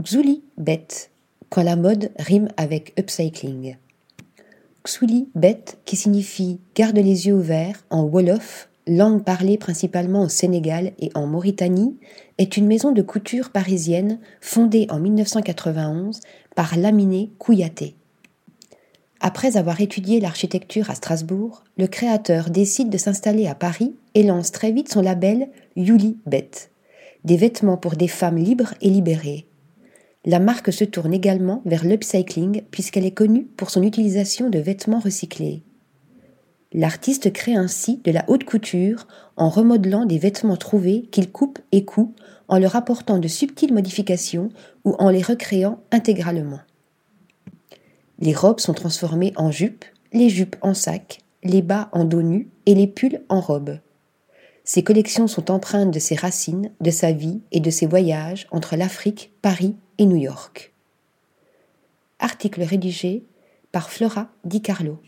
Xuli Bet, quand la mode rime avec upcycling. Xuli Bet, qui signifie garde les yeux ouverts en Wolof, langue parlée principalement au Sénégal et en Mauritanie, est une maison de couture parisienne fondée en 1991 par Laminé Kouyaté. Après avoir étudié l'architecture à Strasbourg, le créateur décide de s'installer à Paris et lance très vite son label Yuli Bet, des vêtements pour des femmes libres et libérées. La marque se tourne également vers l'upcycling puisqu'elle est connue pour son utilisation de vêtements recyclés. L'artiste crée ainsi de la haute couture en remodelant des vêtements trouvés qu'il coupe et coud en leur apportant de subtiles modifications ou en les recréant intégralement. Les robes sont transformées en jupes, les jupes en sacs, les bas en dos nus et les pulls en robes. Ces collections sont empreintes de ses racines, de sa vie et de ses voyages entre l'Afrique, Paris et New York. Article rédigé par Flora Di Carlo.